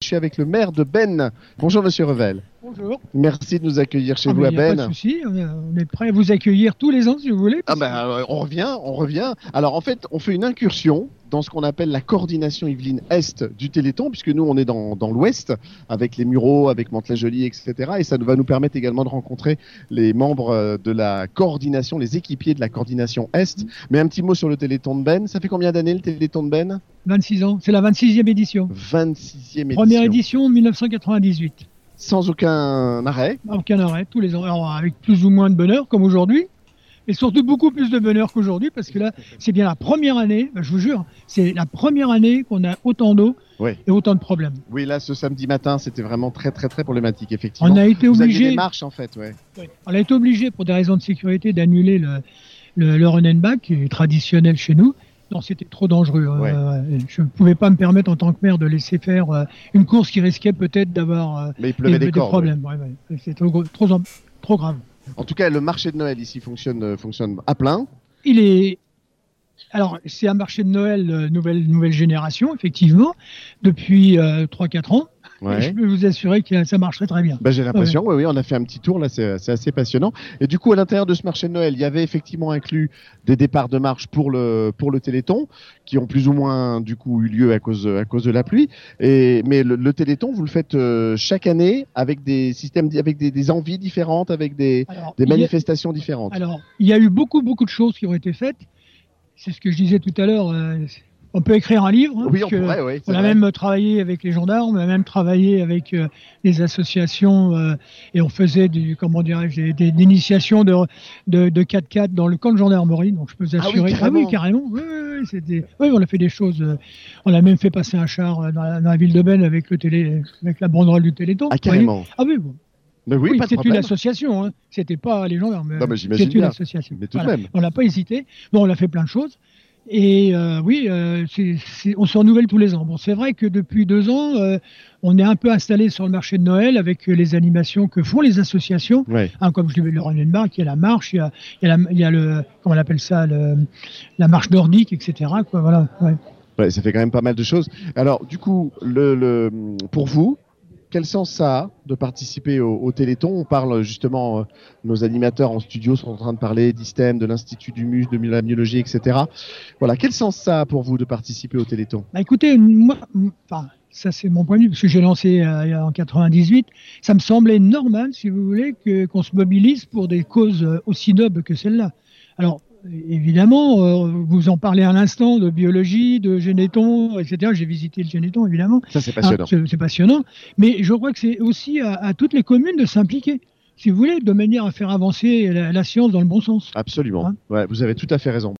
Je suis avec le maire de Ben. Bonjour Monsieur Revel. Bonjour. Merci de nous accueillir chez Ah, vous à a Pas de Ben. souci, on est- on est prêt à vous accueillir tous les ans si vous voulez. Ah ben, euh, on revient, on revient. Alors en fait, on fait une incursion dans ce qu'on appelle la coordination Yvelines Est du Téléthon, puisque nous on est dans, dans l'Ouest, avec les Mureaux, avec Mantes-la-Jolie, etc. Et ça va nous permettre également de rencontrer les membres euh, de la coordination, les équipiers de la coordination Est. Mais un petit mot sur le Téléthon de Ben. Ça fait combien d'années le Téléthon de Ben? Que 26 ans, c'est la 26e édition. 26e édition. Première édition 1998. Sans aucun arrêt. Aucun arrêt, tous les ans, Alors, avec plus ou moins de bonheur comme aujourd'hui. Et surtout beaucoup plus de bonheur qu'aujourd'hui parce que là, c'est bien la première année, ben, je vous jure, c'est la première année qu'on a autant d'eau et autant de problèmes. Oui, là, ce samedi matin, c'était vraiment très, très, très problématique, effectivement. On a été obligé, des marches, en fait, ouais. On a été obligé, pour des raisons de sécurité, d'annuler le, le, le run and back, qui est traditionnel chez nous. Non, c'était trop dangereux. Ouais. Euh, je ne pouvais pas me permettre, en tant que maire, de laisser faire euh, une course qui risquait peut-être d'avoir euh, des, problèmes. Ouais, ouais. C'est trop, trop, trop grave. En tout cas, le marché de Noël ici fonctionne, euh, fonctionne à plein. Il est. Alors, c'est un marché de Noël nouvelle, nouvelle génération, effectivement, depuis euh, 3-4 ans. Je peux vous assurer que ça marcherait très bien. Ben, J'ai l'impression, oui, oui, on a fait un petit tour, là, c'est assez passionnant. Et du coup, à l'intérieur de ce marché de Noël, il y avait effectivement inclus des départs de marche pour le, pour le Téléthon, qui ont plus ou moins, du coup, eu lieu à cause, à cause de la pluie. Et, mais le, le Téléthon, vous le faites euh, chaque année avec des systèmes, avec des, des envies différentes, avec des, Alors, des il y a- manifestations différentes. Alors, il y a eu beaucoup, beaucoup de choses qui ont été faites. C'est ce que je disais tout à l'heure. euh, on peut écrire un livre. hein, oui, on pourrait, oui. on a vrai. même travaillé avec les gendarmes, on a même travaillé avec euh, les associations euh, et on faisait du, comment dirais-je, des, initiations de, de, de 4x4 dans le camp de gendarmerie. Donc je peux vous Ah oui, assurer. carrément. oui, carrément. Oui, on a fait des choses. euh, on a même fait passer un char dans la, dans la ville de Ben avec, le télé, avec la banderole du Téléthon. Ah, carrément. Ah oui, bon. Mais oui, Oui, c'est une association, hein. c'était pas les gendarmes. Non, mais j'imagine c'est une association. Mais tout de Voilà. même. On n'a pas hésité. Bon, on a fait plein de choses. Et euh, oui, euh, c'est- c'est- on se renouvelle tous les ans. Bon, c'est vrai que depuis deux ans, euh, on est un peu installé sur le marché de Noël avec euh, les animations que font les associations. Ouais. Hein, comme je disais, le Bark, il y a la marche, il y a, il y a la- il y a le, comment on appelle ça, le, la marche nordique, etc. Quoi, voilà, ouais. Ouais, ça fait quand même pas mal de choses. Alors, du coup, le, le, pour vous, quel sens ça a de participer au, Téléthon? On parle justement, euh, nos animateurs en studio sont en train de parler d'ISTEM, de l'Institut du MUS, de la biologie, etc. Voilà, quel sens ça a pour vous de participer au Téléthon? Bah, écoutez, moi, ça c'est mon point de vue, parce que j'ai lancé euh, en 98, ça me semblait normal, si vous voulez, qu'on se mobilise pour des causes euh, aussi nobles que celle-là. Alors, euh, évidemment, euh, vous en parlez à l'instant de biologie, de généton, etc. J'ai visité le généton, évidemment. Ça, c'est passionnant. Ah, c'est c'est passionnant. Mais je crois que c'est aussi à, à toutes les communes de s'impliquer, si vous voulez, de manière à faire avancer la, la science dans le bon sens. Absolument. Hein Ouais, vous avez tout à fait raison.